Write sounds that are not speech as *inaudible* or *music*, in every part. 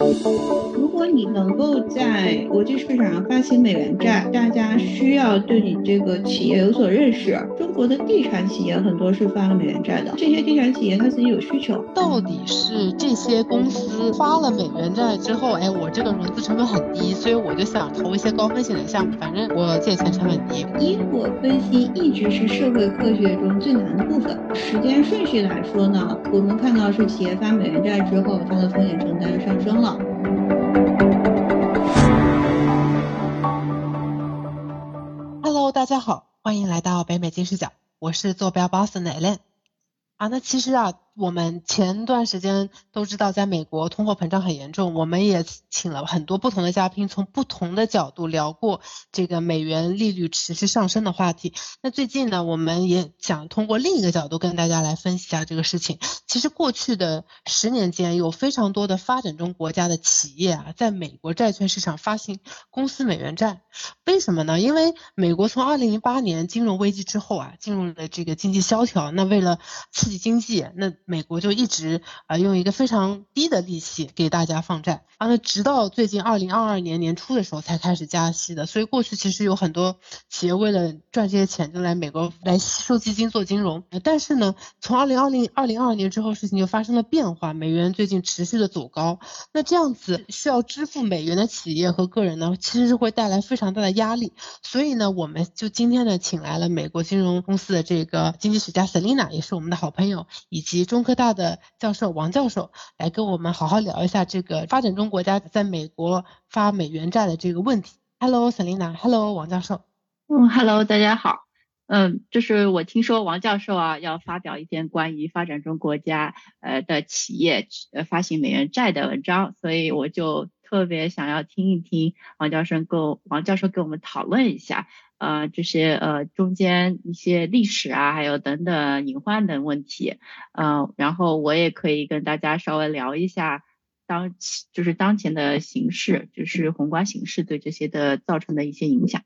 如果你能够在国际市场上发行美元债，大家需要对你这个企业有所认识。中国的地产企业很多是发了美元债的，这些地产企业它自己有需求。到底是这些公司发了美元债之后，哎，我这个融资成本很低，所以我就想投一些高风险的项目，反正我借钱成本低。因果分析一直是社会科学中最难的部分。时间顺序来说呢，我们看到是企业发美元债之后，它的风险承担上升了。大家好，欢迎来到北美金视角，我是坐标 Boston 的 Alan。啊，那其实啊。我们前段时间都知道，在美国通货膨胀很严重，我们也请了很多不同的嘉宾，从不同的角度聊过这个美元利率持续上升的话题。那最近呢，我们也想通过另一个角度跟大家来分析一下这个事情。其实过去的十年间，有非常多的发展中国家的企业啊，在美国债券市场发行公司美元债。为什么呢？因为美国从二零零八年金融危机之后啊，进入了这个经济萧条。那为了刺激经济，那美国就一直啊用一个非常低的利息给大家放债啊，那直到最近二零二二年年初的时候才开始加息的。所以过去其实有很多企业为了赚这些钱就来美国来吸收基金做金融。但是呢，从二零二零二零二二年之后，事情就发生了变化，美元最近持续的走高，那这样子需要支付美元的企业和个人呢，其实是会带来非常大的压力。所以呢，我们就今天呢，请来了美国金融公司的这个经济学家 Selina，也是我们的好朋友，以及中中科大的。教授王教授来跟我们好好聊一下这个发展中国家在美国发美元债的这个问题。Hello，Selina，Hello，王教授。嗯，Hello，大家好。嗯，就是我听说王教授啊要发表一篇关于发展中国家呃的企业呃发行美元债的文章，所以我就特别想要听一听王教授跟王教授跟我们讨论一下。呃，这些呃中间一些历史啊，还有等等隐患等问题，嗯，然后我也可以跟大家稍微聊一下当就是当前的形势，就是宏观形势对这些的造成的一些影响。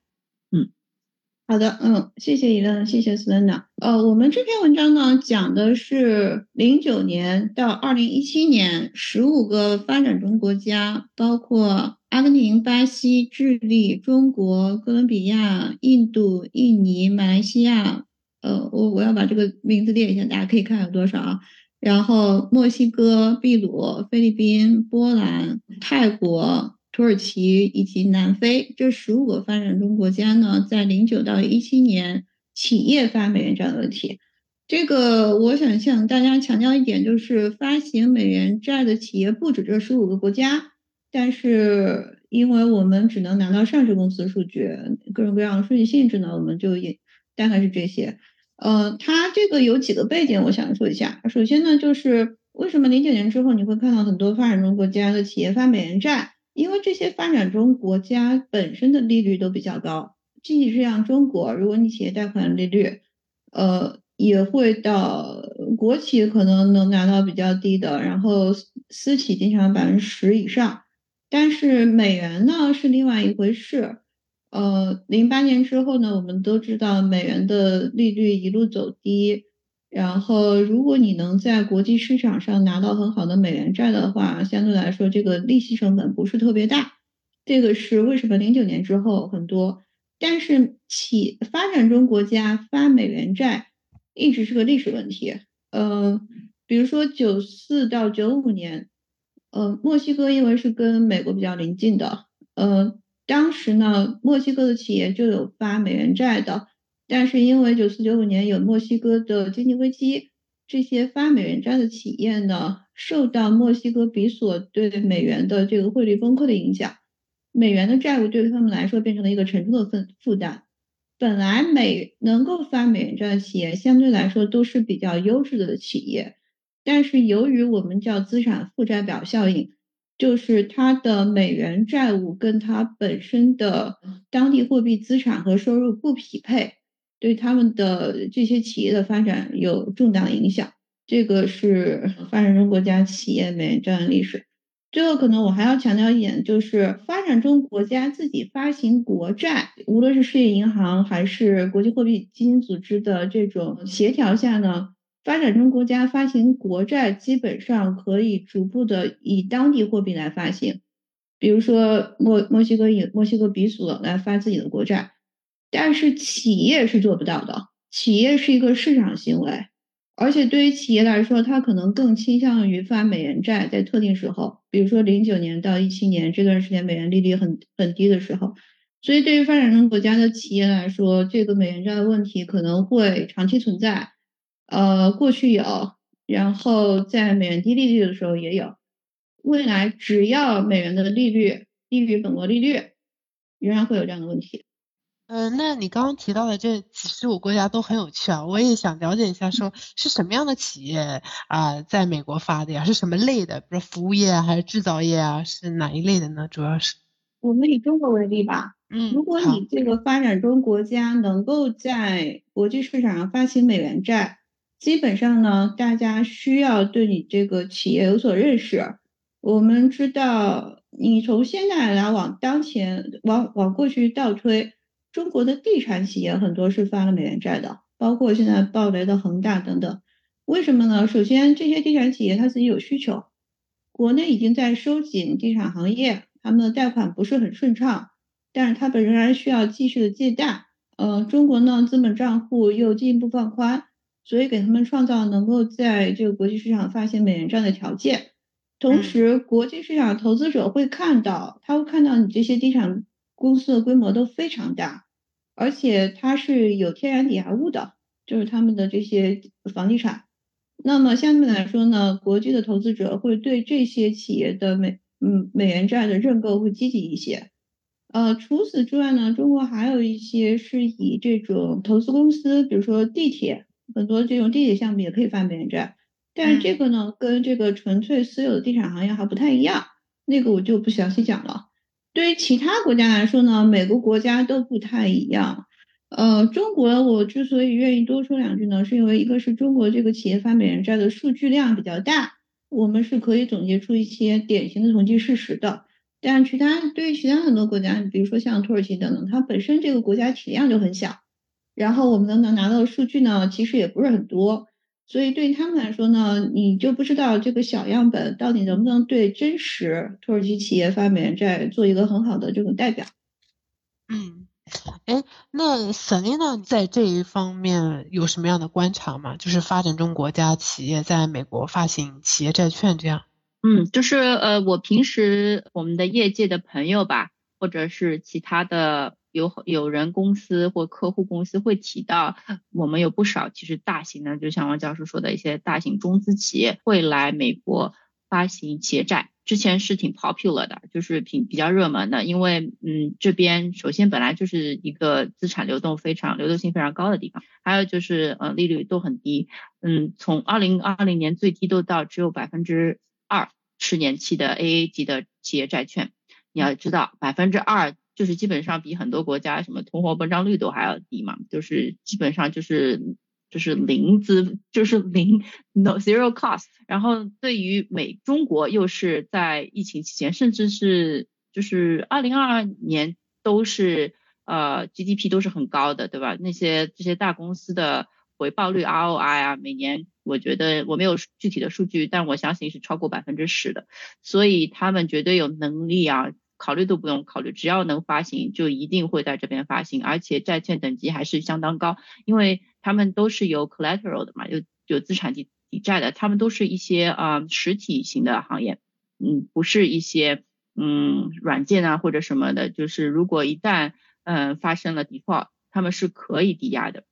好的，嗯，谢谢伊乐，谢谢斯文娜。呃，我们这篇文章呢讲的是零九年到二零一七年十五个发展中国家，包括。阿根廷、巴西、智利、中国、哥伦比亚、印度、印尼、马来西亚，呃，我我要把这个名字列一下，大家可以看有多少啊？然后墨西哥、秘鲁、菲律宾、波兰、泰国、土耳其以及南非这十五个发展中国家呢，在零九到一七年企业发美元债的问题，这个我想向大家强调一点，就是发行美元债的企业不止这十五个国家。但是，因为我们只能拿到上市公司数据，各种各样的数据性质呢，我们就也大概是这些。呃，它这个有几个背景，我想说一下。首先呢，就是为什么零九年之后你会看到很多发展中国家的企业发美元债？因为这些发展中国家本身的利率都比较高，即使是像中国，如果你企业贷款利率，呃，也会到国企可能能拿到比较低的，然后私企经常百分之十以上。但是美元呢是另外一回事，呃，零八年之后呢，我们都知道美元的利率一路走低，然后如果你能在国际市场上拿到很好的美元债的话，相对来说这个利息成本不是特别大，这个是为什么零九年之后很多，但是企发展中国家发美元债一直是个历史问题，嗯，比如说九四到九五年。呃，墨西哥因为是跟美国比较邻近的，呃，当时呢，墨西哥的企业就有发美元债的，但是因为九四九五年有墨西哥的经济危机，这些发美元债的企业呢，受到墨西哥比索对美元的这个汇率崩溃的影响，美元的债务对于他们来说变成了一个沉重的负负担。本来美能够发美元债的企业，相对来说都是比较优质的企业。但是由于我们叫资产负债表效应，就是它的美元债务跟它本身的当地货币资产和收入不匹配，对他们的这些企业的发展有重大影响。这个是发展中国家企业美元债的历史。最后，可能我还要强调一点，就是发展中国家自己发行国债，无论是世界银行还是国际货币基金组织的这种协调下呢。发展中国家发行国债基本上可以逐步的以当地货币来发行，比如说墨墨西哥以墨西哥比索来发自己的国债，但是企业是做不到的，企业是一个市场行为，而且对于企业来说，它可能更倾向于发美元债，在特定时候，比如说零九年到一七年这段时间，美元利率很很低的时候，所以对于发展中国家的企业来说，这个美元债的问题可能会长期存在。呃，过去有，然后在美元低利率的时候也有，未来只要美元的利率低于本国利率，仍然会有这样的问题。嗯，那你刚刚提到的这几十五国家都很有趣啊，我也想了解一下，说是什么样的企业啊，在美国发的呀？是什么类的？比如服务业还是制造业啊？是哪一类的呢？主要是？我们以中国为例吧，嗯，如果你这个发展中国家能够在国际市场上发行美元债。基本上呢，大家需要对你这个企业有所认识。我们知道，你从现在来往当前，往往过去倒推，中国的地产企业很多是发了美元债的，包括现在暴雷的恒大等等。为什么呢？首先，这些地产企业它自己有需求，国内已经在收紧地产行业，他们的贷款不是很顺畅，但是他们仍然需要继续的借贷。呃，中国呢，资本账户又进一步放宽。所以给他们创造能够在这个国际市场发行美元债的条件，同时国际市场投资者会看到，他会看到你这些地产公司的规模都非常大，而且它是有天然抵押物的，就是他们的这些房地产。那么相对来说呢，国际的投资者会对这些企业的美嗯美元债的认购会积极一些。呃，除此之外呢，中国还有一些是以这种投资公司，比如说地铁。很多这种地铁项目也可以发美元债，但是这个呢，跟这个纯粹私有的地产行业还不太一样，那个我就不详细讲了。对于其他国家来说呢，每个国家都不太一样。呃，中国我之所以愿意多说两句呢，是因为一个是中国这个企业发美元债的数据量比较大，我们是可以总结出一些典型的统计事实的。但其他对于其他很多国家，比如说像土耳其等等，它本身这个国家体量就很小。然后我们能能拿到的数据呢，其实也不是很多，所以对他们来说呢，你就不知道这个小样本到底能不能对真实土耳其企业发美元债做一个很好的这种代表。嗯，哎，那 Selina 在这一方面有什么样的观察吗？就是发展中国家企业在美国发行企业债券这样。嗯，就是呃，我平时我们的业界的朋友吧，或者是其他的。有有人公司或客户公司会提到，我们有不少其实大型的，就像王教授说的一些大型中资企业会来美国发行企业债，之前是挺 popular 的，就是挺比较热门的，因为嗯这边首先本来就是一个资产流动非常流动性非常高的地方，还有就是呃利率都很低，嗯从二零二零年最低都到只有百分之二十年期的 AA 级的企业债券，你要知道百分之二。就是基本上比很多国家什么通货膨胀率都还要低嘛，就是基本上就是就是零资就是零 no zero cost。然后对于美中国又是在疫情期间，甚至是就是二零二二年都是呃 GDP 都是很高的，对吧？那些这些大公司的回报率 ROI 啊，每年我觉得我没有具体的数据，但我相信是超过百分之十的，所以他们绝对有能力啊。考虑都不用考虑，只要能发行，就一定会在这边发行，而且债券等级还是相当高，因为他们都是有 collateral 的嘛，有有资产抵抵债的，他们都是一些啊实体型的行业，嗯，不是一些嗯软件啊或者什么的，就是如果一旦嗯发生了 default，他们是可以抵押的，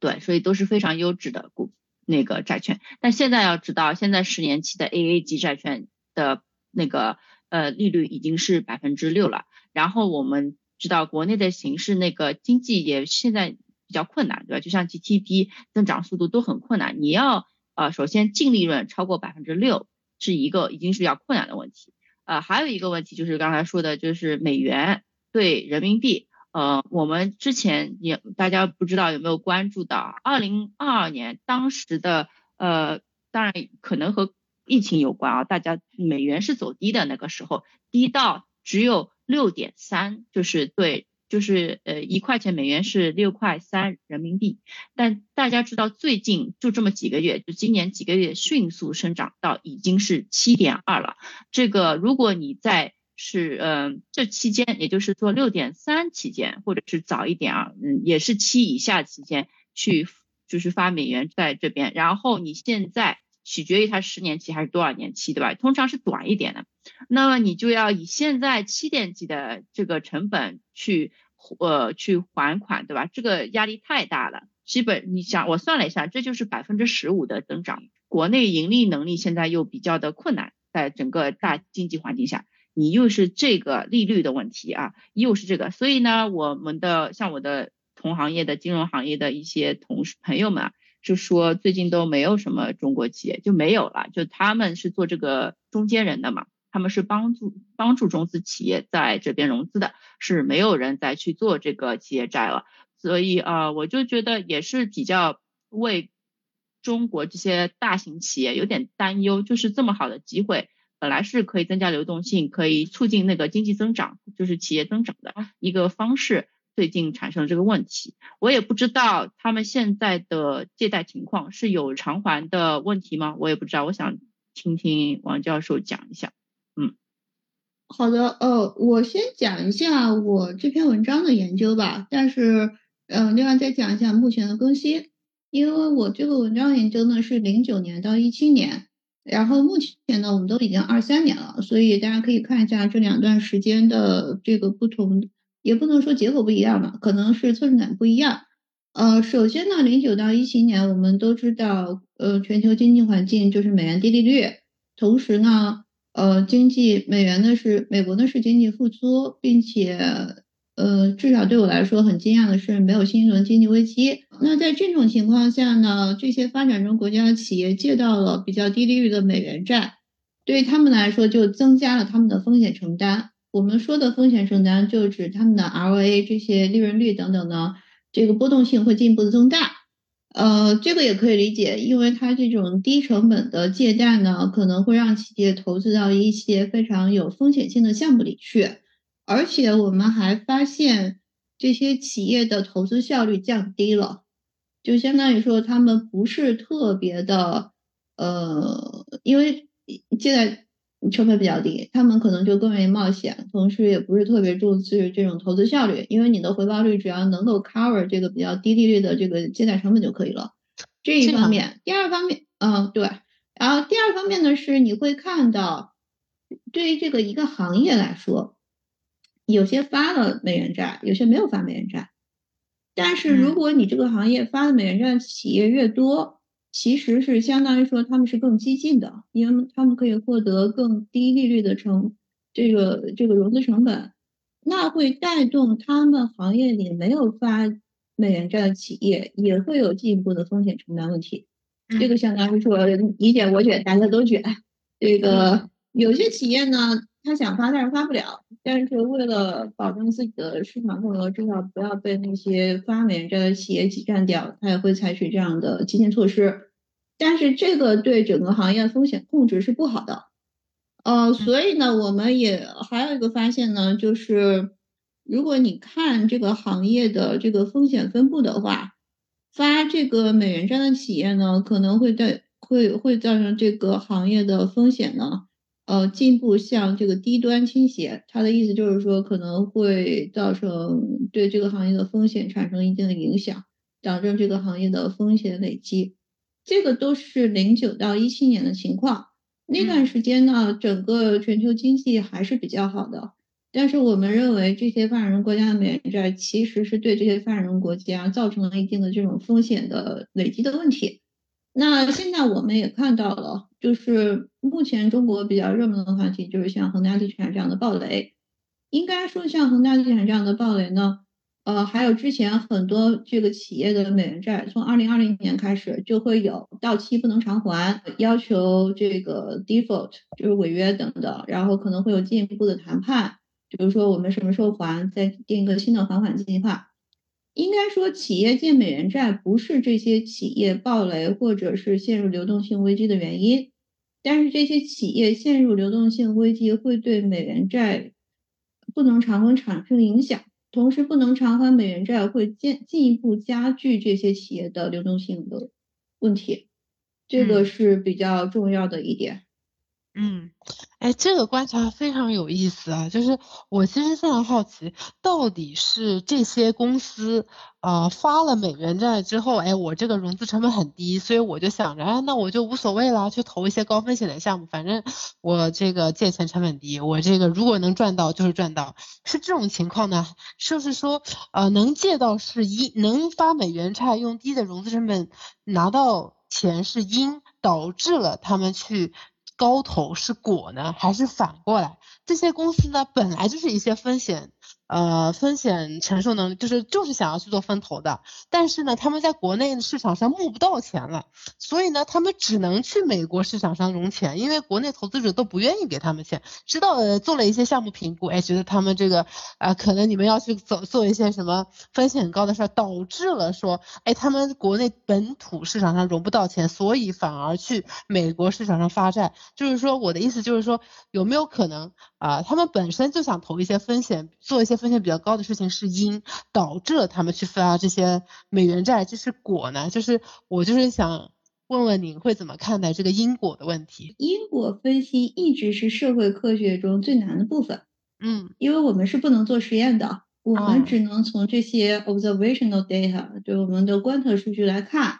对，所以都是非常优质的股那个债券。但现在要知道，现在十年期的 AA 级债券的那个。呃，利率已经是百分之六了。然后我们知道国内的形势，那个经济也现在比较困难，对吧？就像 GDP 增长速度都很困难。你要呃，首先净利润超过百分之六是一个已经是比较困难的问题。呃，还有一个问题就是刚才说的，就是美元对人民币。呃，我们之前也大家不知道有没有关注到，二零二二年当时的呃，当然可能和疫情有关啊，大家美元是走低的那个时候，低到只有六点三，就是对就是呃一块钱美元是六块三人民币，但大家知道最近就这么几个月，就今年几个月迅速生长到已经是七点二了。这个如果你在是嗯这期间，也就是说六点三期间，或者是早一点啊，嗯也是七以下期间去就是发美元在这边，然后你现在。取决于它十年期还是多少年期，对吧？通常是短一点的，那么你就要以现在七点几的这个成本去呃去还款，对吧？这个压力太大了，基本你想我算了一下，这就是百分之十五的增长。国内盈利能力现在又比较的困难，在整个大经济环境下，你又是这个利率的问题啊，又是这个，所以呢，我们的像我的同行业的金融行业的一些同事朋友们啊。就说最近都没有什么中国企业就没有了，就他们是做这个中间人的嘛，他们是帮助帮助中资企业在这边融资的，是没有人再去做这个企业债了，所以啊，我就觉得也是比较为中国这些大型企业有点担忧，就是这么好的机会，本来是可以增加流动性，可以促进那个经济增长，就是企业增长的一个方式。最近产生了这个问题，我也不知道他们现在的借贷情况是有偿还的问题吗？我也不知道，我想听听王教授讲一下。嗯，好的，呃，我先讲一下我这篇文章的研究吧，但是，嗯，另外再讲一下目前的更新，因为我这个文章研究呢是零九年到一七年，然后目前呢我们都已经二三年了，所以大家可以看一下这两段时间的这个不同。也不能说结果不一样吧，可能是侧重点不一样。呃，首先呢，零九到一七年，我们都知道，呃，全球经济环境就是美元低利率，同时呢，呃，经济美元呢是美国呢是经济复苏，并且，呃，至少对我来说很惊讶的是没有新一轮经济危机。那在这种情况下呢，这些发展中国家的企业借到了比较低利率的美元债，对于他们来说就增加了他们的风险承担。我们说的风险承担，就指他们的 ROA 这些利润率等等呢，这个波动性会进一步的增大。呃，这个也可以理解，因为它这种低成本的借贷呢，可能会让企业投资到一些非常有风险性的项目里去。而且我们还发现，这些企业的投资效率降低了，就相当于说他们不是特别的，呃，因为借贷。成本比较低，他们可能就更愿意冒险，同时也不是特别重视这种投资效率，因为你的回报率只要能够 cover 这个比较低利率的这个借贷成本就可以了。这一方面，第二方面，嗯，对，然后第二方面呢是你会看到，对于这个一个行业来说，有些发了美元债，有些没有发美元债，但是如果你这个行业发的美元债企业越多。其实是相当于说他们是更激进的，因为他们可以获得更低利率的成这个这个融资成本，那会带动他们行业里没有发美元债的企业也会有进一步的风险承担问题。这个相当于说你卷我卷大家都卷。这个有些企业呢，他想发但是发不了，但是为了保证自己的市场份额，至少不要被那些发美元债的企业挤占掉，他也会采取这样的激进措施。但是这个对整个行业风险控制是不好的，呃，所以呢，我们也还有一个发现呢，就是如果你看这个行业的这个风险分布的话，发这个美元债的企业呢，可能会在会会造成这个行业的风险呢，呃，进一步向这个低端倾斜。它的意思就是说，可能会造成对这个行业的风险产生一定的影响，导致这个行业的风险累积。这个都是零九到一七年的情况，那段时间呢，整个全球经济还是比较好的。但是我们认为这些发展中国家的美元债其实是对这些发展中国家造成了一定的这种风险的累积的问题。那现在我们也看到了，就是目前中国比较热门的话题就是像恒大地产这样的暴雷。应该说，像恒大地产这样的暴雷呢。呃，还有之前很多这个企业的美元债，从二零二零年开始就会有到期不能偿还，要求这个 default 就是违约等等，然后可能会有进一步的谈判，比如说我们什么时候还，再定一个新的还款计划。应该说，企业借美元债不是这些企业暴雷或者是陷入流动性危机的原因，但是这些企业陷入流动性危机会对美元债不能偿还产生影响。同时不能偿还美元债，会进进一步加剧这些企业的流动性的问题，这个是比较重要的一点。嗯，嗯哎，这个观察非常有意思啊！就是我其实非常好奇，到底是这些公司啊发了美元债之后，哎，我这个融资成本很低，所以我就想着，哎，那我就无所谓了，去投一些高风险的项目，反正我这个借钱成本低，我这个如果能赚到就是赚到，是这种情况呢？就是说，呃，能借到是因能发美元债，用低的融资成本拿到钱是因导致了他们去。高头是果呢，还是反过来？这些公司呢，本来就是一些风险。呃，风险承受能力就是就是想要去做分投的，但是呢，他们在国内市场上募不到钱了，所以呢，他们只能去美国市场上融钱，因为国内投资者都不愿意给他们钱。知道呃做了一些项目评估，哎，觉得他们这个啊，可能你们要去走做一些什么风险很高的事儿，导致了说，哎，他们国内本土市场上融不到钱，所以反而去美国市场上发债。就是说，我的意思就是说，有没有可能啊，他们本身就想投一些风险，做一些。风险比较高的事情是因，导致了他们去发这些美元债，这是果呢？就是我就是想问问您会怎么看待这个因果的问题？因果分析一直是社会科学中最难的部分。嗯，因为我们是不能做实验的，我们只能从这些 observational data，就我们的观测数据来看。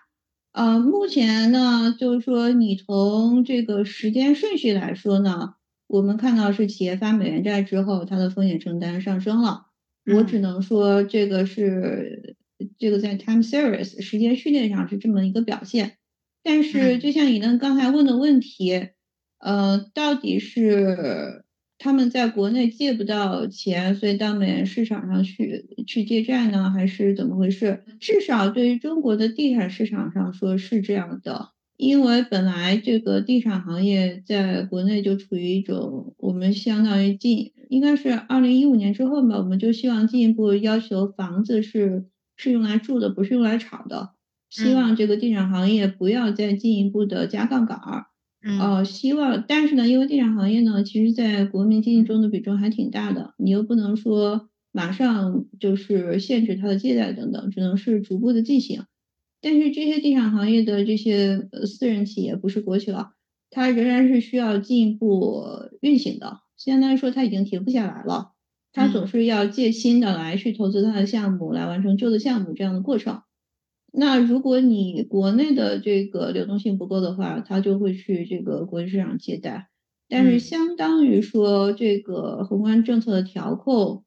呃，目前呢，就是说你从这个时间顺序来说呢。我们看到是企业发美元债之后，它的风险承担上升了。我只能说这个是这个在 time series 时间序列上是这么一个表现。但是就像你能刚才问的问题，呃，到底是他们在国内借不到钱，所以到美元市场上去去借债呢，还是怎么回事？至少对于中国的地产市场上说是这样的。因为本来这个地产行业在国内就处于一种，我们相当于进，应该是二零一五年之后吧，我们就希望进一步要求房子是是用来住的，不是用来炒的，希望这个地产行业不要再进一步的加杠杆儿，呃，希望，但是呢，因为地产行业呢，其实在国民经济中的比重还挺大的，你又不能说马上就是限制它的借贷等等，只能是逐步的进行。但是这些地产行业的这些呃私人企业不是国企了，它仍然是需要进一步运行的。相当于说它已经停不下来了，它总是要借新的来去投资它的项目，来完成旧的项目这样的过程。那如果你国内的这个流动性不够的话，它就会去这个国际市场借贷。但是相当于说这个宏观政策的调控，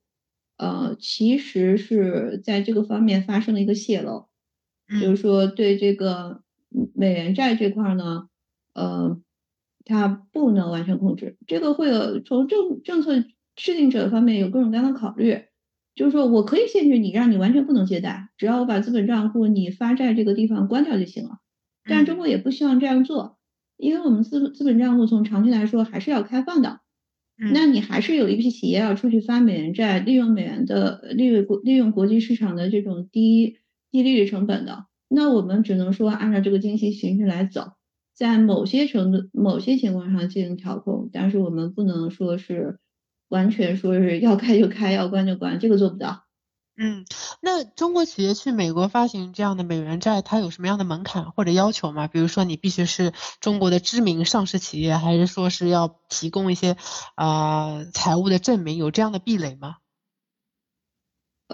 呃，其实是在这个方面发生了一个泄漏。就是说，对这个美元债这块呢，呃，它不能完全控制。这个会有从政政策制定者方面有各种各样的考虑。就是说我可以限制你，让你完全不能借贷，只要我把资本账户你发债这个地方关掉就行了。但中国也不希望这样做，因为我们资资本账户从长期来说还是要开放的。那你还是有一批企业要出去发美元债，利用美元的利用国利用国际市场的这种低。低利率成本的，那我们只能说按照这个经济形势来走，在某些程度、某些情况上进行调控，但是我们不能说是完全说是要开就开，要关就关，这个做不到。嗯，那中国企业去美国发行这样的美元债，它有什么样的门槛或者要求吗？比如说你必须是中国的知名上市企业，还是说是要提供一些啊财务的证明？有这样的壁垒吗？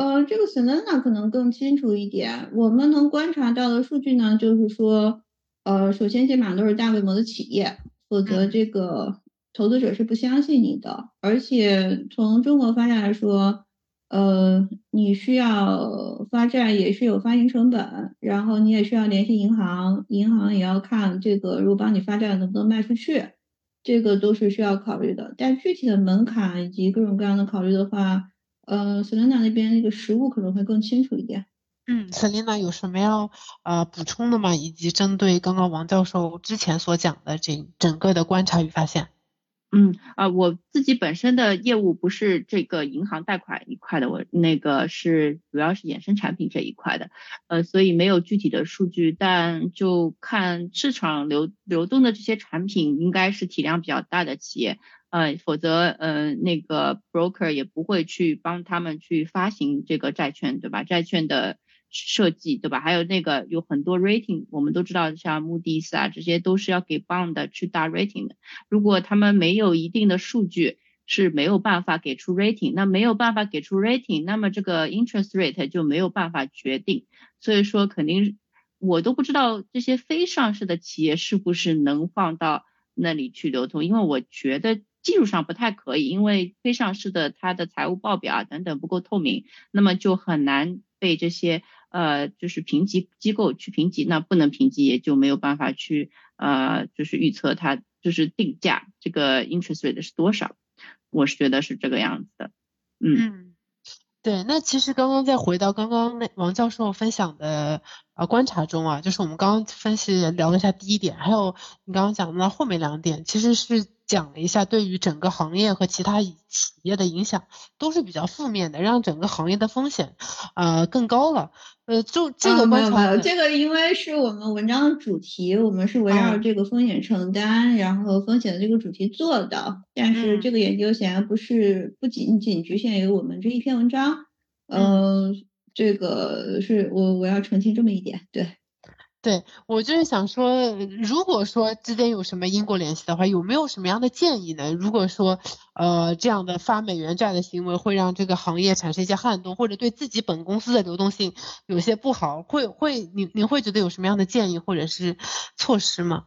呃，这个 Selena 可能更清楚一点。我们能观察到的数据呢，就是说，呃，首先基本上都是大规模的企业，否则这个投资者是不相信你的。而且从中国发债来说，呃，你需要发债也是有发行成本，然后你也需要联系银行，银行也要看这个如果帮你发债能不能卖出去，这个都是需要考虑的。但具体的门槛以及各种各样的考虑的话，呃，Selina 那边那个实物可能会更清楚一点。嗯，Selina 有什么要呃补充的吗？以及针对刚刚王教授之前所讲的这整个的观察与发现。嗯啊，我自己本身的业务不是这个银行贷款一块的，我那个是主要是衍生产品这一块的，呃，所以没有具体的数据，但就看市场流流动的这些产品，应该是体量比较大的企业，呃，否则呃那个 broker 也不会去帮他们去发行这个债券，对吧？债券的。设计对吧？还有那个有很多 rating，我们都知道，像穆迪斯啊，这些都是要给 bond 去打 rating 的。如果他们没有一定的数据，是没有办法给出 rating。那没有办法给出 rating，那么这个 interest rate 就没有办法决定。所以说，肯定我都不知道这些非上市的企业是不是能放到那里去流通，因为我觉得技术上不太可以，因为非上市的它的财务报表啊等等不够透明，那么就很难被这些。呃，就是评级机构去评级，那不能评级，也就没有办法去呃，就是预测它就是定价这个 interest rate 是多少，我是觉得是这个样子的，嗯，对，那其实刚刚再回到刚刚那王教授分享的呃观察中啊，就是我们刚刚分析聊了一下第一点，还有你刚刚讲的那后面两点，其实是。讲了一下对于整个行业和其他企业的影响都是比较负面的，让整个行业的风险呃更高了。呃，就这个没有没有，这个因为是我们文章的主题，我们是围绕这个风险承担，然后风险的这个主题做的。但是这个研究显然不是不仅仅局限于我们这一篇文章。嗯，这个是我我要澄清这么一点，对。对我就是想说，如果说之间有什么因果联系的话，有没有什么样的建议呢？如果说呃这样的发美元债的行为会让这个行业产生一些撼动，或者对自己本公司的流动性有些不好，会会您您会觉得有什么样的建议或者是措施吗？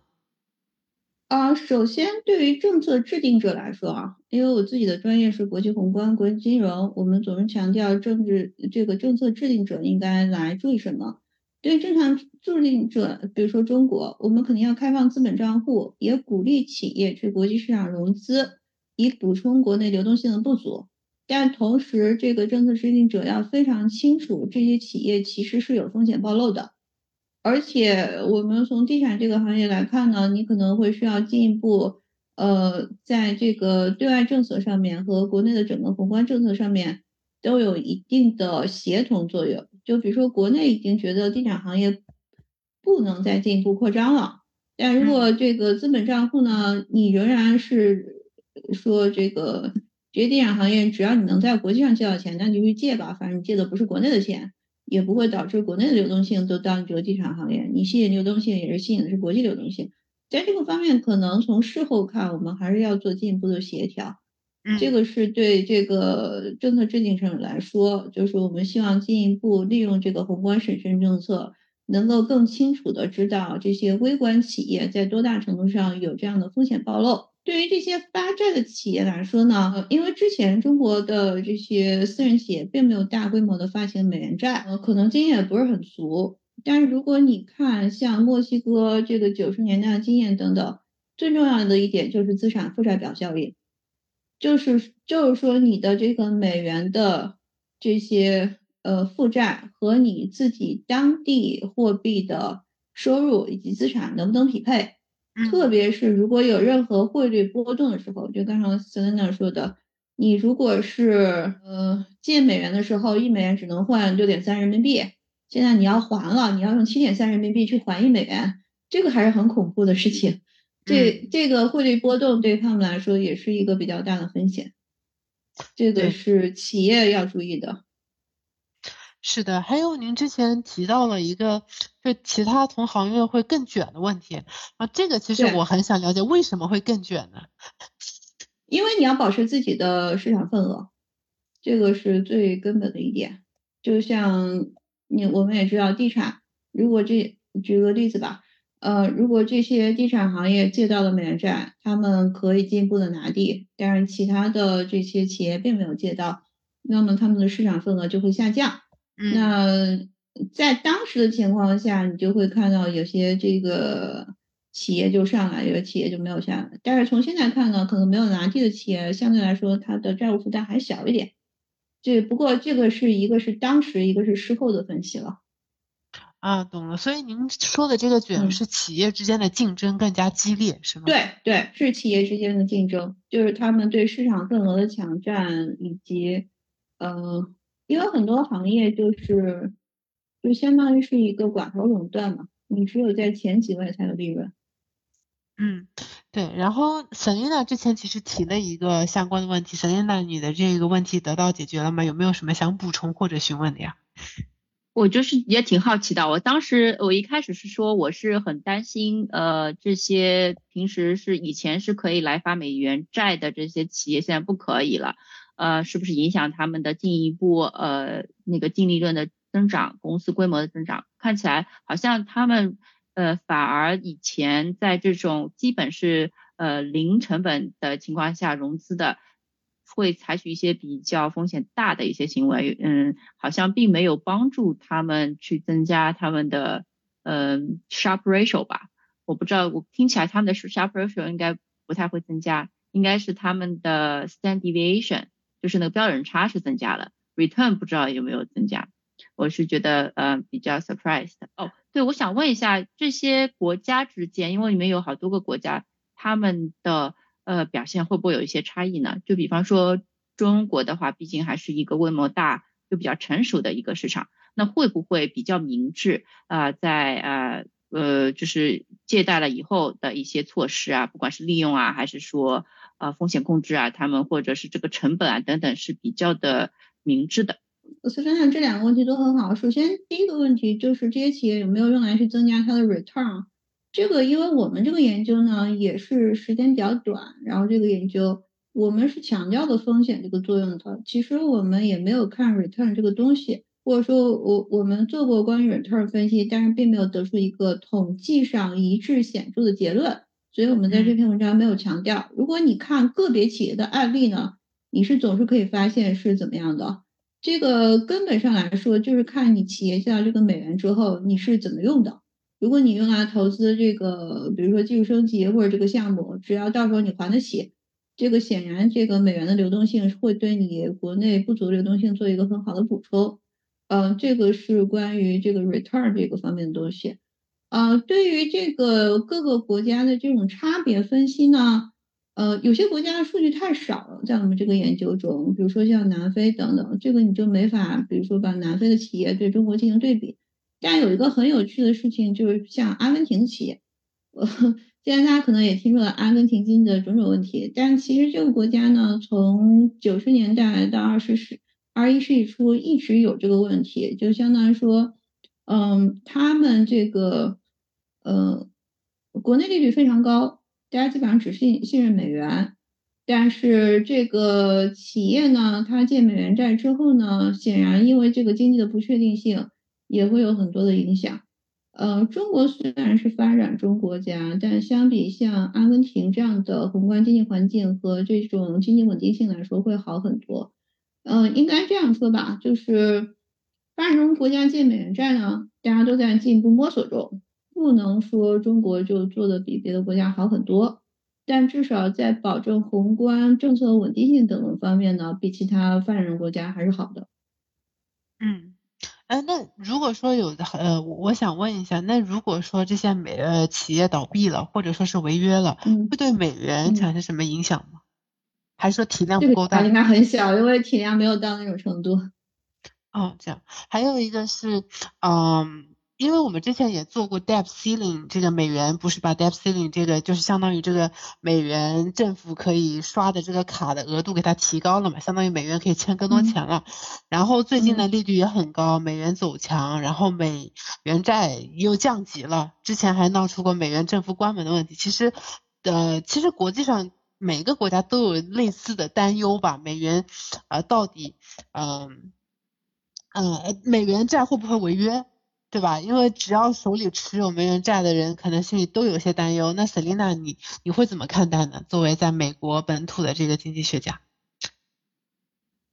啊，首先对于政策制定者来说啊，因为我自己的专业是国际宏观、国际金融，我们总是强调政治这个政策制定者应该来注意什么。对正常制定者，比如说中国，我们肯定要开放资本账户，也鼓励企业去国际市场融资，以补充国内流动性的不足。但同时，这个政策制定者要非常清楚，这些企业其实是有风险暴露的。而且，我们从地产这个行业来看呢，你可能会需要进一步，呃，在这个对外政策上面和国内的整个宏观政策上面都有一定的协同作用。就比如说，国内已经觉得地产行业不能再进一步扩张了，但如果这个资本账户呢，你仍然是说这个这些地产行业，只要你能在国际上借到钱，那你就去借吧，反正你借的不是国内的钱，也不会导致国内的流动性都到你这个地产行业，你吸引流动性也是吸引的是国际流动性，在这个方面，可能从事后看，我们还是要做进一步的协调。这个是对这个政策制定上来说，就是我们希望进一步利用这个宏观审慎政策，能够更清楚的知道这些微观企业在多大程度上有这样的风险暴露。对于这些发债的企业来说呢，因为之前中国的这些私人企业并没有大规模的发行美元债，呃，可能经验也不是很足。但是如果你看像墨西哥这个九十年代的经验等等，最重要的一点就是资产负债表效应。就是就是说，你的这个美元的这些呃负债和你自己当地货币的收入以及资产能不能匹配？特别是如果有任何汇率波动的时候，就刚才 Selena 说的，你如果是呃借美元的时候，一美元只能换六点三人民币，现在你要还了，你要用七点三人民币去还一美元，这个还是很恐怖的事情。这这个汇率波动对他们来说也是一个比较大的风险，这个是企业要注意的。是的，还有您之前提到了一个，就其他同行业会更卷的问题啊，这个其实我很想了解为什么会更卷呢？因为你要保持自己的市场份额，这个是最根本的一点。就像你我们也知道，地产，如果这举个例子吧。呃，如果这些地产行业借到了美元债，他们可以进一步的拿地，但是其他的这些企业并没有借到，那么他们的市场份额就会下降。那在当时的情况下，你就会看到有些这个企业就上来，有些企业就没有下来。但是从现在看呢，可能没有拿地的企业相对来说它的债务负担还小一点。这不过这个是一个是当时，一个是事后的分析了。啊，懂了。所以您说的这个卷是企业之间的竞争更加激烈，是吗？对对，是企业之间的竞争，就是他们对市场份额的抢占，以及呃，因为很多行业就是就相当于是一个寡头垄断嘛，你只有在前几位才有利润。嗯，对。然后 Selina 之前其实提了一个相关的问题，Selina，你的这个问题得到解决了吗？有没有什么想补充或者询问的呀？我就是也挺好奇的。我当时我一开始是说我是很担心，呃，这些平时是以前是可以来发美元债的这些企业现在不可以了，呃，是不是影响他们的进一步呃那个净利润的增长、公司规模的增长？看起来好像他们呃反而以前在这种基本是呃零成本的情况下融资的。会采取一些比较风险大的一些行为，嗯，好像并没有帮助他们去增加他们的嗯 sharp ratio 吧？我不知道，我听起来他们的 sharp ratio 应该不太会增加，应该是他们的 standard deviation，就是那个标准差是增加了，return 不知道有没有增加，我是觉得呃比较 surprised。哦，对，我想问一下这些国家之间，因为里面有好多个国家，他们的。呃，表现会不会有一些差异呢？就比方说中国的话，毕竟还是一个规模大又比较成熟的一个市场，那会不会比较明智啊？在呃呃，就是借贷了以后的一些措施啊，不管是利用啊，还是说呃风险控制啊，他们或者是这个成本啊等等，是比较的明智的。我思想这两个问题都很好。首先第一个问题就是这些企业有没有用来去增加它的 return？这个，因为我们这个研究呢，也是时间比较短，然后这个研究我们是强调的风险这个作用的。其实我们也没有看 return 这个东西，或者说我我们做过关于 return 分析，但是并没有得出一个统计上一致显著的结论，所以我们在这篇文章没有强调。如果你看个别企业的案例呢，你是总是可以发现是怎么样的。这个根本上来说，就是看你企业借到这个美元之后，你是怎么用的。如果你用来投资这个，比如说技术升级或者这个项目，只要到时候你还得起，这个显然这个美元的流动性会对你国内不足流动性做一个很好的补充。呃，这个是关于这个 return 这个方面的东西。呃，对于这个各个国家的这种差别分析呢，呃，有些国家的数据太少了，在我们这个研究中，比如说像南非等等，这个你就没法，比如说把南非的企业对中国进行对比。但有一个很有趣的事情，就是像阿根廷企业，呃，既然大家可能也听说了阿根廷经济的种种问题，但其实这个国家呢，从九十年代到二十世二十一世纪初一直有这个问题，就相当于说，嗯，他们这个，呃，国内利率非常高，大家基本上只信信任美元，但是这个企业呢，它借美元债之后呢，显然因为这个经济的不确定性。也会有很多的影响。呃，中国虽然是发展中国家，但相比像阿根廷这样的宏观经济环境和这种经济稳定性来说，会好很多。嗯，应该这样说吧，就是发展中国家借美元债呢，大家都在进一步摸索中，不能说中国就做的比别的国家好很多，但至少在保证宏观政策稳定性等等方面呢，比其他发展中国家还是好的。嗯。哎，那如果说有的呃，我想问一下，那如果说这些美呃企业倒闭了，或者说是违约了，会对美元产生什么影响吗？还是说体量不够大？应该很小，因为体量没有到那种程度。哦，这样。还有一个是，嗯。因为我们之前也做过 debt ceiling，这个美元不是把 debt ceiling 这个就是相当于这个美元政府可以刷的这个卡的额度给它提高了嘛，相当于美元可以欠更多钱了。然后最近的利率也很高，美元走强，然后美元债又降级了。之前还闹出过美元政府关门的问题。其实，呃，其实国际上每个国家都有类似的担忧吧。美元，呃，到底，嗯，嗯，美元债会不会违约？对吧？因为只要手里持有美元债的人，可能心里都有些担忧。那 Selina，你你会怎么看待呢？作为在美国本土的这个经济学家，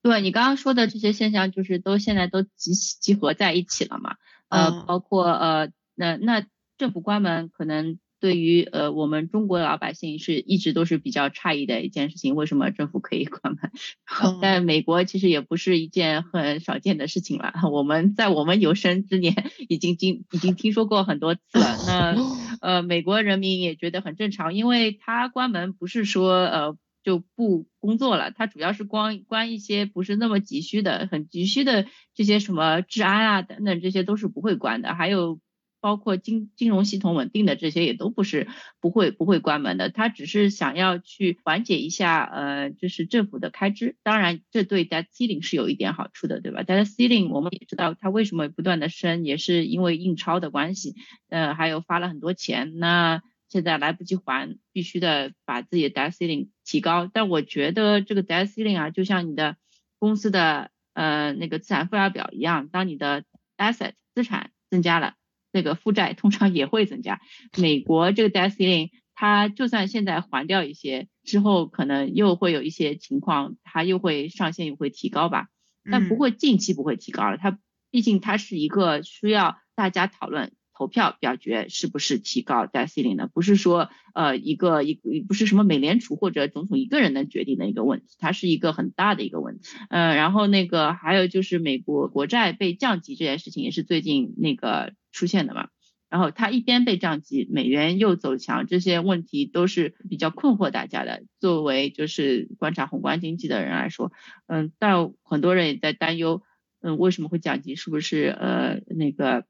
对你刚刚说的这些现象，就是都现在都集集合在一起了嘛？呃，包括呃，那那政府关门可能对于呃我们中国老百姓是一直都是比较诧异的一件事情，为什么政府可以关门？*laughs* 但美国其实也不是一件很少见的事情了。*laughs* 我们在我们有生之年已经经已经听说过很多次了。那 *laughs* 呃美国人民也觉得很正常，因为他关门不是说呃就不工作了，他主要是关关一些不是那么急需的、很急需的这些什么治安啊等等，这些都是不会关的。还有。包括金金融系统稳定的这些也都不是不会不会关门的，他只是想要去缓解一下呃，就是政府的开支。当然，这对 debt ceiling 是有一点好处的，对吧？debt ceiling 我们也知道它为什么不断的升，也是因为印钞的关系，呃，还有发了很多钱，那现在来不及还，必须的把自己的 debt ceiling 提高。但我觉得这个 debt ceiling 啊，就像你的公司的呃那个资产负债表一样，当你的 asset 资产增加了。那个负债通常也会增加。美国这个 debt ceiling，它就算现在还掉一些，之后可能又会有一些情况，它又会上限又会提高吧。但不会近期不会提高了。它毕竟它是一个需要大家讨论。投票表决是不是提高 debt ceiling 的？不是说呃一个一不是什么美联储或者总统一个人能决定的一个问题，它是一个很大的一个问题。嗯，然后那个还有就是美国国债被降级这件事情也是最近那个出现的嘛。然后它一边被降级，美元又走强，这些问题都是比较困惑大家的。作为就是观察宏观经济的人来说，嗯，但很多人也在担忧，嗯，为什么会降级？是不是呃那个？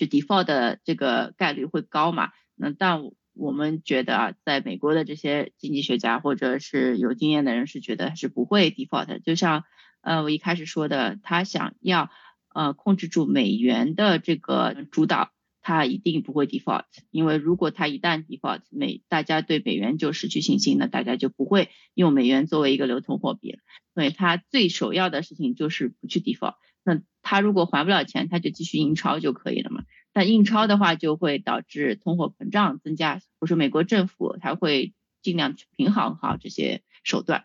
就 default 的这个概率会高嘛？那但我们觉得啊，在美国的这些经济学家或者是有经验的人是觉得是不会 default。就像呃我一开始说的，他想要呃控制住美元的这个主导，他一定不会 default。因为如果他一旦 default，美大家对美元就失去信心，那大家就不会用美元作为一个流通货币了。所以他最首要的事情就是不去 default。他如果还不了钱，他就继续印钞就可以了嘛。但印钞的话，就会导致通货膨胀增加。不是美国政府，他会尽量去平衡好这些手段。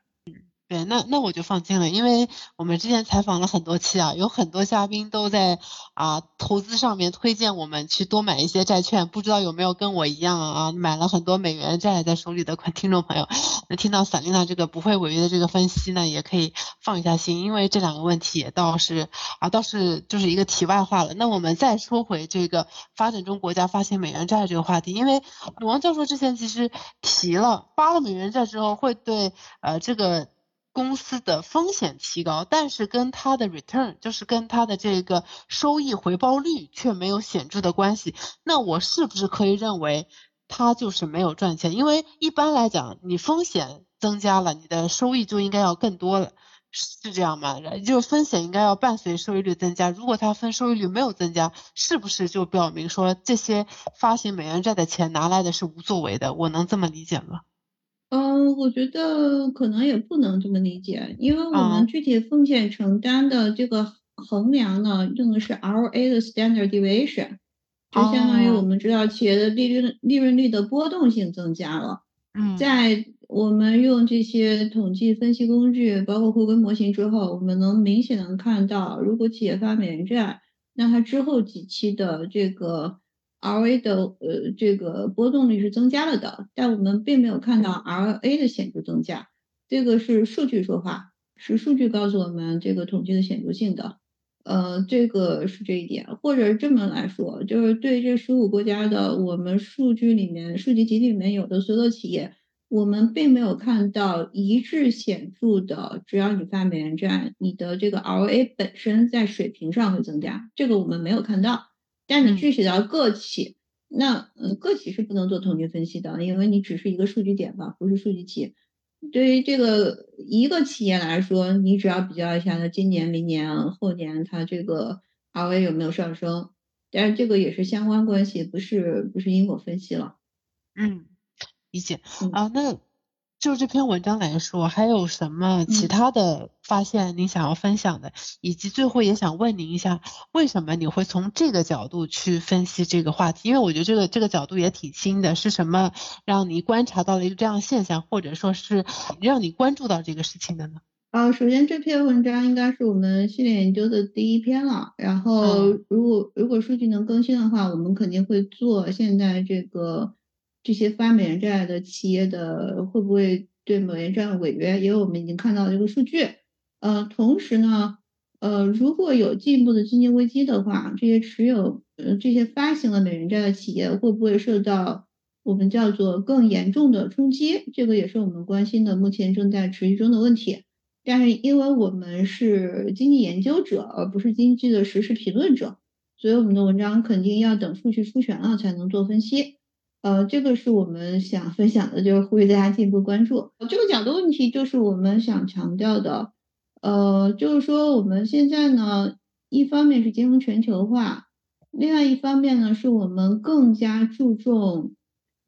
对，那那我就放心了，因为我们之前采访了很多期啊，有很多嘉宾都在啊投资上面推荐我们去多买一些债券，不知道有没有跟我一样啊买了很多美元债在手里的听众朋友，那听到萨琳娜这个不会违约的这个分析呢，也可以放一下心，因为这两个问题也倒是啊倒是就是一个题外话了。那我们再说回这个发展中国家发行美元债这个话题，因为王教授之前其实提了发了美元债之后会对呃这个。公司的风险提高，但是跟它的 return，就是跟它的这个收益回报率却没有显著的关系。那我是不是可以认为它就是没有赚钱？因为一般来讲，你风险增加了，你的收益就应该要更多了，是这样吗？就是风险应该要伴随收益率增加。如果它分收益率没有增加，是不是就表明说这些发行美元债的钱拿来的是无作为的？我能这么理解吗？嗯，我觉得可能也不能这么理解，因为我们具体风险承担的这个衡量呢，用的是 RA 的 standard deviation，就相当于我们知道企业的利率利润率的波动性增加了。嗯，在我们用这些统计分析工具，包括回归模型之后，我们能明显能看到，如果企业发美元债，那它之后几期的这个。RA 的呃这个波动率是增加了的，但我们并没有看到 RA 的显著增加，这个是数据说话，是数据告诉我们这个统计的显著性的，呃这个是这一点，或者这么来说，就是对这十五国家的我们数据里面数据集里面有的所有企业，我们并没有看到一致显著的，只要你发美元债，你的这个 RA 本身在水平上会增加，这个我们没有看到。但你具体到个体，那嗯，个体是不能做统计分析的，因为你只是一个数据点吧，不是数据集。对于这个一个企业来说，你只要比较一下它今年、明年、后年它这个 ROE 有没有上升，但是这个也是相关关系，不是不是因果分析了。嗯，理解啊，那。就这篇文章来说，还有什么其他的发现您想要分享的？以及最后也想问您一下，为什么你会从这个角度去分析这个话题？因为我觉得这个这个角度也挺新的。是什么让你观察到了一个这样现象，或者说是让你关注到这个事情的呢？啊，首先这篇文章应该是我们系列研究的第一篇了。然后如果如果数据能更新的话，我们肯定会做现在这个。这些发美元债的企业的会不会对美元债违约，因为我们已经看到这个数据。呃，同时呢，呃，如果有进一步的经济危机的话，这些持有呃这些发行了美元债的企业会不会受到我们叫做更严重的冲击？这个也是我们关心的，目前正在持续中的问题。但是因为我们是经济研究者，而不是经济的实时评论者，所以我们的文章肯定要等数据出全了才能做分析。呃，这个是我们想分享的，就是呼吁大家进一步关注。这个讲的问题就是我们想强调的，呃，就是说我们现在呢，一方面是金融全球化，另外一方面呢，是我们更加注重，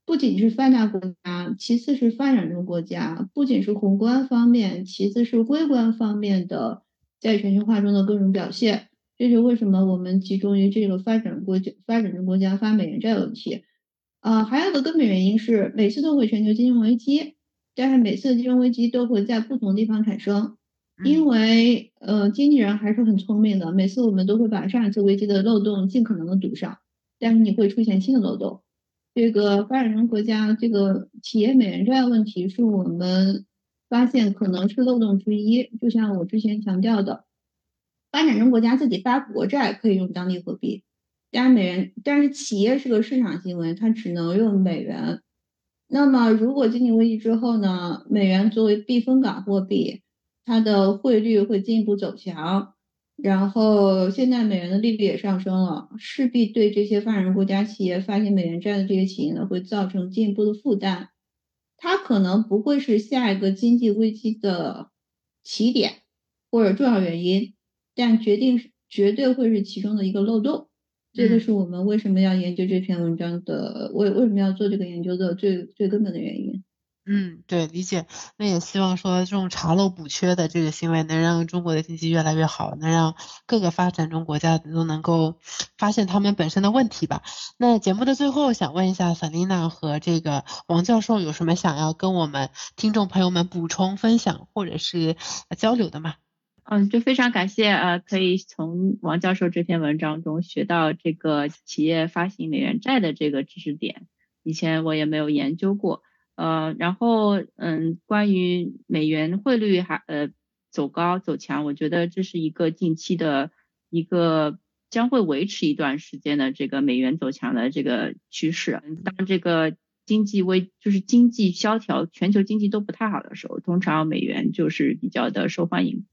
不仅是发达国家，其次是发展中国家，不仅是宏观方面，其次是微观方面的在全球化中的各种表现。这就为什么我们集中于这个发展国家、发展中国家发美元债问题。呃，还有个根本原因是，每次都会全球金融危机，但是每次的金融危机都会在不同地方产生，因为呃，经纪人还是很聪明的，每次我们都会把上一次危机的漏洞尽可能的堵上，但是你会出现新的漏洞。这个发展中国家这个企业美元债问题是我们发现可能是漏洞之一，就像我之前强调的，发展中国家自己发国债可以用当地货币。加美元，但是企业是个市场行为，它只能用美元。那么，如果经济危机之后呢？美元作为避风港货币，它的汇率会进一步走强。然后，现在美元的利率也上升了，势必对这些发展中国家企业发行美元债的这些企业呢，会造成进一步的负担。它可能不会是下一个经济危机的起点或者重要原因，但决定是绝对会是其中的一个漏洞。这个是我们为什么要研究这篇文章的，为为什么要做这个研究的最最根本的原因。嗯，对，理解。那也希望说这种查漏补缺的这个行为能让中国的经济越来越好，能让各个发展中国家都能够发现他们本身的问题吧。那节目的最后，想问一下 Selina 和这个王教授有什么想要跟我们听众朋友们补充、分享或者是交流的吗？嗯，就非常感谢呃，可以从王教授这篇文章中学到这个企业发行美元债的这个知识点，以前我也没有研究过。呃，然后嗯，关于美元汇率还呃走高走强，我觉得这是一个近期的一个将会维持一段时间的这个美元走强的这个趋势。当这个经济危就是经济萧条，全球经济都不太好的时候，通常美元就是比较的受欢迎。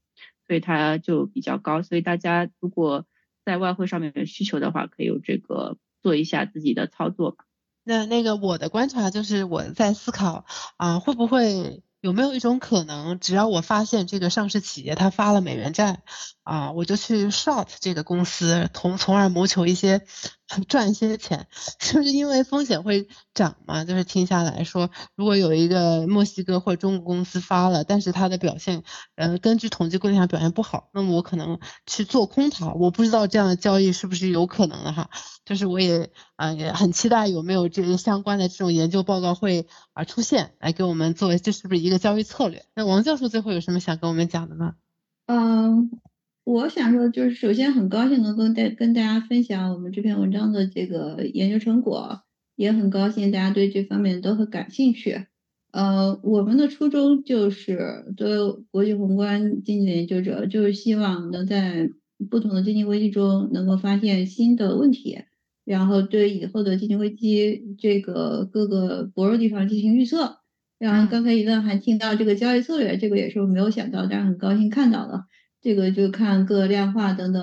所以它就比较高，所以大家如果在外汇上面有需求的话，可以有这个做一下自己的操作吧。那那个我的观察就是我在思考啊，会不会有没有一种可能，只要我发现这个上市企业它发了美元债啊，我就去 short 这个公司，从从而谋求一些。*laughs* 赚一些钱，是不是因为风险会涨嘛？就是听下来说，如果有一个墨西哥或者中国公司发了，但是它的表现，呃，根据统计规定上表现不好，那么我可能去做空它。我不知道这样的交易是不是有可能的哈。就是我也啊也很期待有没有这个相关的这种研究报告会啊出现，来给我们作为这是不是一个交易策略？那王教授最后有什么想跟我们讲的呢？嗯。我想说，就是首先很高兴能跟大跟大家分享我们这篇文章的这个研究成果，也很高兴大家对这方面都很感兴趣。呃，我们的初衷就是作为国际宏观经济研究者，就是希望能在不同的经济危机中能够发现新的问题，然后对以后的经济危机这个各个薄弱地方进行预测。然后刚才一段还听到这个交易策略，这个也是我没有想到，但是很高兴看到了。这个就看各量化等等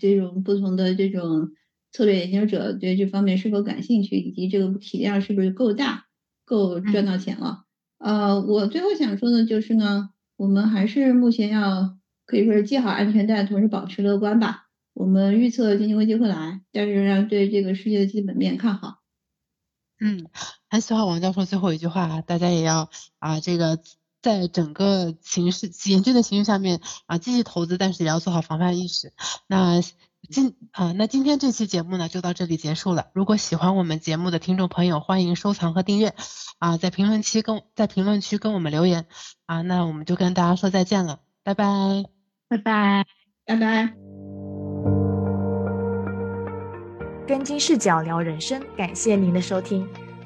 这种不同的这种策略研究者对这方面是否感兴趣，以及这个体量是不是够大，够赚到钱了。呃，我最后想说的就是呢，我们还是目前要可以说是系好安全带，同时保持乐观吧。我们预测经济危机会来，但是仍然对这个世界的基本面看好。嗯，很喜欢王教授最后一句话，大家也要啊这个。在整个形势严峻的形势下面啊，积极投资，但是也要做好防范意识。那今啊，那今天这期节目呢就到这里结束了。如果喜欢我们节目的听众朋友，欢迎收藏和订阅啊，在评论区跟在评论区跟我们留言啊，那我们就跟大家说再见了，拜拜，拜拜，拜拜。跟金视角聊人生，感谢您的收听。